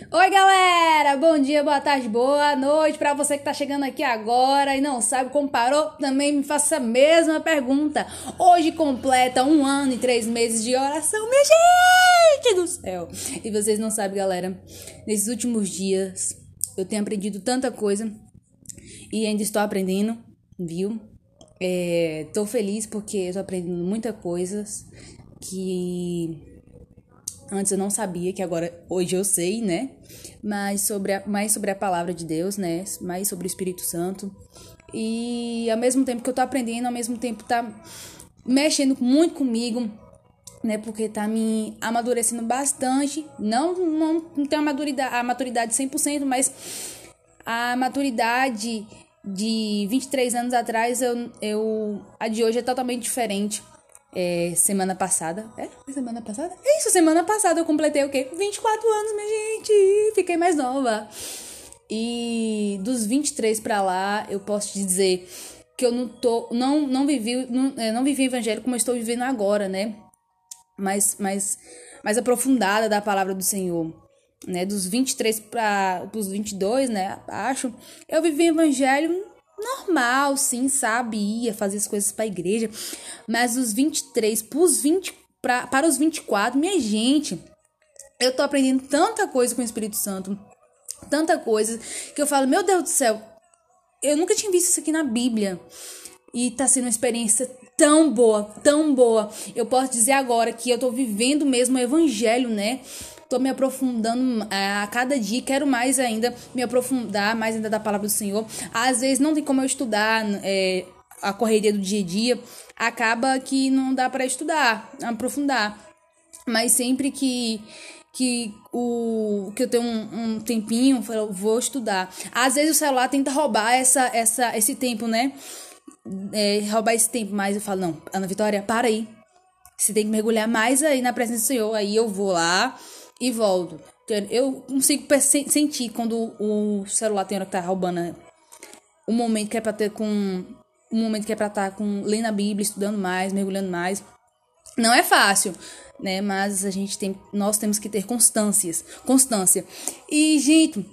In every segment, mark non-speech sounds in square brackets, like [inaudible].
Oi, galera! Bom dia, boa tarde, boa noite para você que tá chegando aqui agora e não sabe como parou. Também me faça a mesma pergunta. Hoje completa um ano e três meses de oração, minha gente do céu! E vocês não sabem, galera, nesses últimos dias eu tenho aprendido tanta coisa e ainda estou aprendendo, viu? É, tô feliz porque eu tô aprendendo muita coisas que Antes eu não sabia, que agora hoje eu sei, né? Mas sobre a, mais sobre a palavra de Deus, né? Mais sobre o Espírito Santo. E ao mesmo tempo que eu tô aprendendo, ao mesmo tempo tá mexendo muito comigo, né? Porque tá me amadurecendo bastante. Não, não, não tenho a maturidade, a maturidade 100%, mas a maturidade de 23 anos atrás, eu, eu, a de hoje é totalmente diferente é, semana passada. É? Semana passada? É isso, semana passada eu completei o quê? 24 anos, minha gente! Fiquei mais nova. E dos 23 para lá, eu posso te dizer que eu não tô. Não, não vivi. Não, é, não vivi evangelho como eu estou vivendo agora, né? Mais, mais, mais aprofundada da palavra do Senhor. Né, dos 23 para os 22, né, acho, eu vivi evangelho normal, sim, sabe? Ia fazer as coisas pra igreja. Mas os 23 pros 20, pra, para os 24, minha gente, eu tô aprendendo tanta coisa com o Espírito Santo. Tanta coisa que eu falo, meu Deus do céu, eu nunca tinha visto isso aqui na Bíblia. E tá sendo uma experiência tão boa, tão boa. Eu posso dizer agora que eu tô vivendo mesmo o evangelho, né? Tô me aprofundando é, a cada dia, quero mais ainda me aprofundar mais ainda da palavra do Senhor. Às vezes não tem como eu estudar é, a correria do dia a dia, acaba que não dá para estudar, aprofundar. Mas sempre que que o que eu tenho um, um tempinho, eu vou estudar. Às vezes o celular tenta roubar essa, essa, esse tempo, né? É, roubar esse tempo, mas eu falo, não, Ana Vitória, para aí. Você tem que mergulhar mais aí na presença do Senhor. Aí eu vou lá, e volto. Eu consigo sentir quando o celular tem hora que tá roubando o momento que é pra ter com. O momento que é pra estar tá com lendo a Bíblia, estudando mais, mergulhando mais. Não é fácil, né? Mas a gente tem. Nós temos que ter constâncias. Constância. E, gente,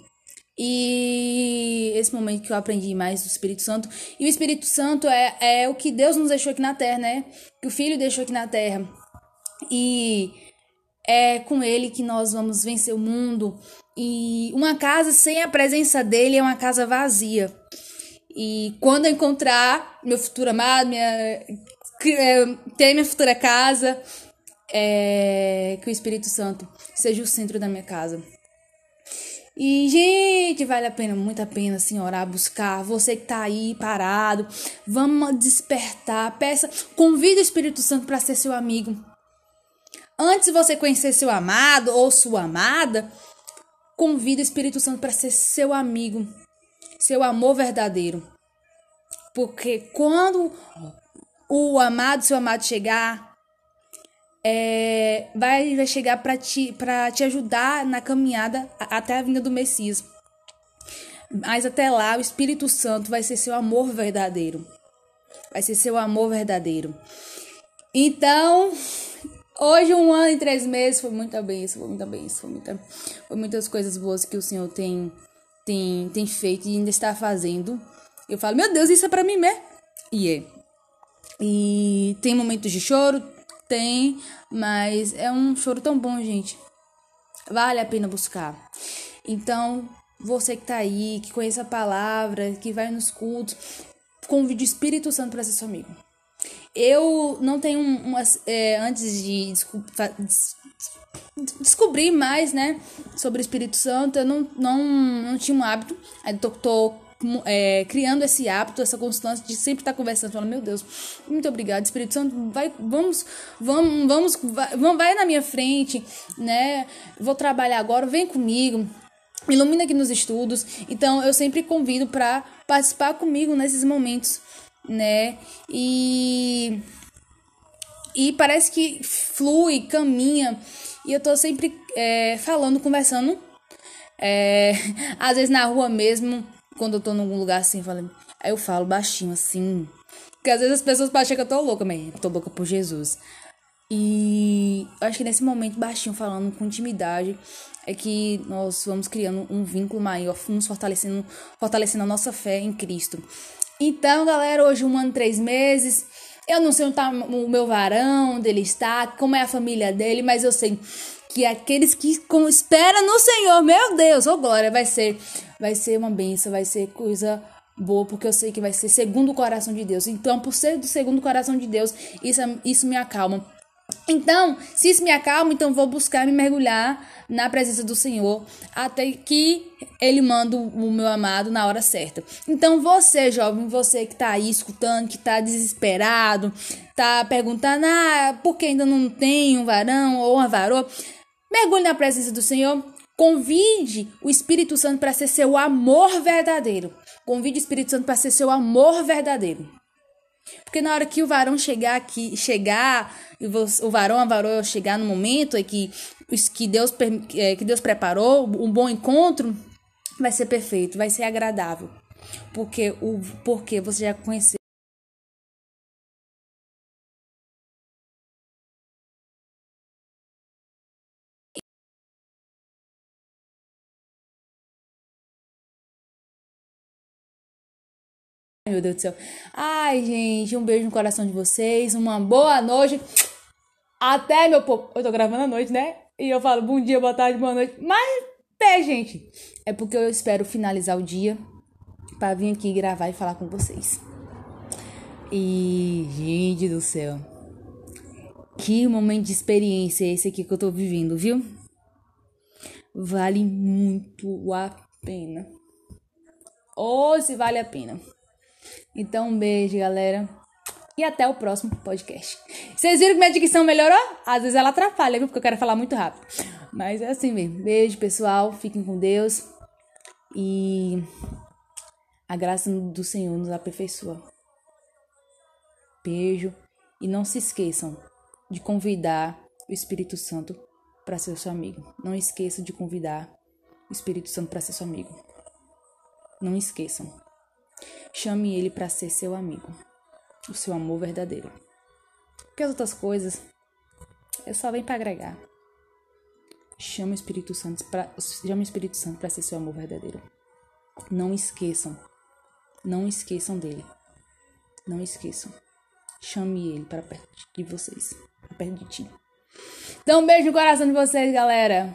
e esse momento que eu aprendi mais do Espírito Santo. E o Espírito Santo é, é o que Deus nos deixou aqui na terra, né? Que o Filho deixou aqui na terra. E é com ele que nós vamos vencer o mundo. E uma casa sem a presença dele é uma casa vazia. E quando eu encontrar meu futuro amado, minha, é, ter minha futura casa, é, que o Espírito Santo seja o centro da minha casa. E, gente, vale a pena, muito a pena, assim, orar, buscar. Você que tá aí parado, vamos despertar. Peça, convida o Espírito Santo para ser seu amigo. Antes de você conhecer seu amado ou sua amada, convida o Espírito Santo para ser seu amigo, seu amor verdadeiro. Porque quando o amado, seu amado chegar, é, vai, vai chegar para te, te ajudar na caminhada até a vinda do Messias. Mas até lá, o Espírito Santo vai ser seu amor verdadeiro. Vai ser seu amor verdadeiro. Então, Hoje, um ano e três meses, foi muita bênção, foi muita bênção, foi, muita, foi muitas coisas boas que o Senhor tem, tem, tem feito e ainda está fazendo. Eu falo, meu Deus, isso é pra mim mesmo? E é. E tem momentos de choro? Tem, mas é um choro tão bom, gente. Vale a pena buscar. Então, você que tá aí, que conhece a palavra, que vai nos cultos, convide o Espírito Santo para ser seu amigo. Eu não tenho umas. É, antes de descobrir mais, né, sobre o Espírito Santo, eu não, não, não tinha um hábito. Aí tô, tô é, criando esse hábito, essa constância de sempre estar conversando, falando, meu Deus, muito obrigado, Espírito Santo, vai, vamos, vamos, vamos, vai, vai na minha frente, né? Vou trabalhar agora, vem comigo, ilumina aqui nos estudos. Então eu sempre convido para participar comigo nesses momentos né? E e parece que flui, caminha. E eu tô sempre é, falando, conversando. É, [laughs] às vezes na rua mesmo, quando eu tô num lugar assim, falando, aí eu falo baixinho assim. Porque às vezes as pessoas acham que eu tô louca, mas tô louca por Jesus. E acho que nesse momento, baixinho, falando com intimidade, é que nós vamos criando um vínculo maior, nos fortalecendo, fortalecendo a nossa fé em Cristo. Então, galera, hoje um ano, três meses. Eu não sei onde tá o meu varão, onde ele está, como é a família dele, mas eu sei que aqueles que esperam no Senhor, meu Deus, oh glória, vai ser, vai ser uma benção, vai ser coisa boa, porque eu sei que vai ser segundo o coração de Deus. Então, por ser do segundo coração de Deus, isso, isso me acalma. Então, se isso me acalma, então vou buscar me mergulhar na presença do Senhor até que Ele manda o meu amado na hora certa. Então, você, jovem, você que tá aí escutando, que tá desesperado, tá perguntando, ah, por que ainda não tem um varão ou uma varoa? Mergulhe na presença do Senhor. Convide o Espírito Santo para ser seu amor verdadeiro. Convide o Espírito Santo para ser seu amor verdadeiro. Porque na hora que o varão chegar aqui, chegar, o varão, a varoa chegar no momento em que, que, Deus, é, que Deus preparou, um bom encontro, vai ser perfeito, vai ser agradável. Porque, o, porque você já conheceu. Meu Deus do céu. Ai, gente, um beijo no coração de vocês. Uma boa noite. Até, meu povo. Eu tô gravando à noite, né? E eu falo bom dia, boa tarde, boa noite. Mas, pé, gente. É porque eu espero finalizar o dia para vir aqui gravar e falar com vocês. E, gente do céu. Que momento de experiência é esse aqui que eu tô vivendo, viu? Vale muito a pena. Ou se vale a pena. Então, um beijo, galera. E até o próximo podcast. Vocês viram que minha dicção melhorou? Às vezes ela atrapalha, viu? Porque eu quero falar muito rápido. Mas é assim mesmo. Beijo, pessoal. Fiquem com Deus. E a graça do Senhor nos aperfeiçoa. Beijo. E não se esqueçam de convidar o Espírito Santo para ser seu amigo. Não esqueçam de convidar o Espírito Santo para ser seu amigo. Não esqueçam. Chame ele para ser seu amigo, o seu amor verdadeiro. Porque as outras coisas é só vem para agregar. Chame o Espírito Santo para chame o Espírito Santo para ser seu amor verdadeiro. Não esqueçam. Não esqueçam dele. Não esqueçam. Chame ele para perto de vocês, para perto de ti. Então, um beijo no coração de vocês, galera.